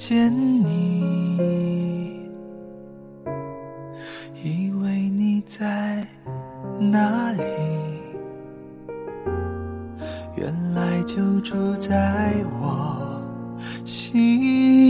见你以为你在哪里原来就住在我心里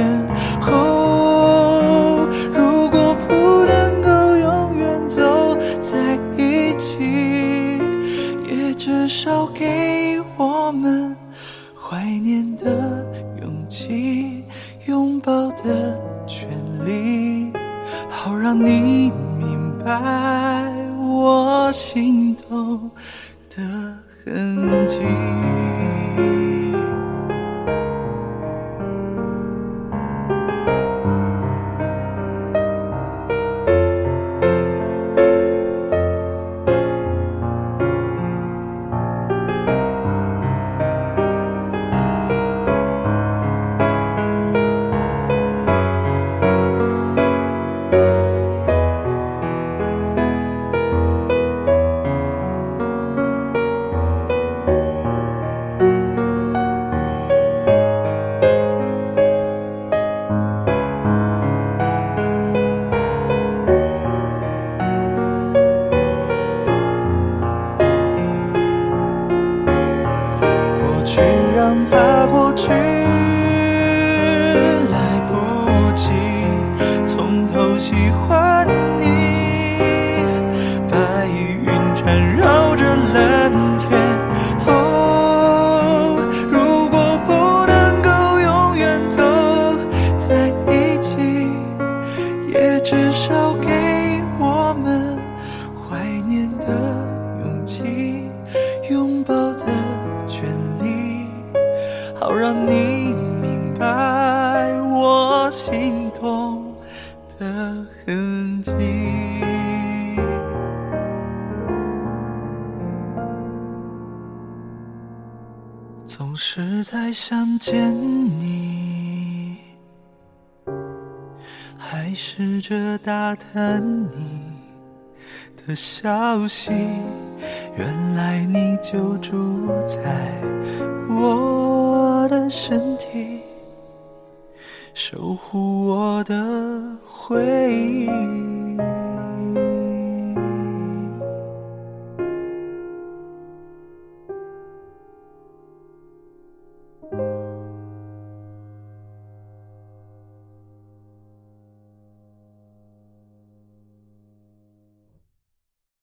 念的勇气，拥抱的权利，好让你明白我心动的痕迹。它过去，总是在想见你，还试着打探你的消息。原来你就住在我的身体，守护我的回忆。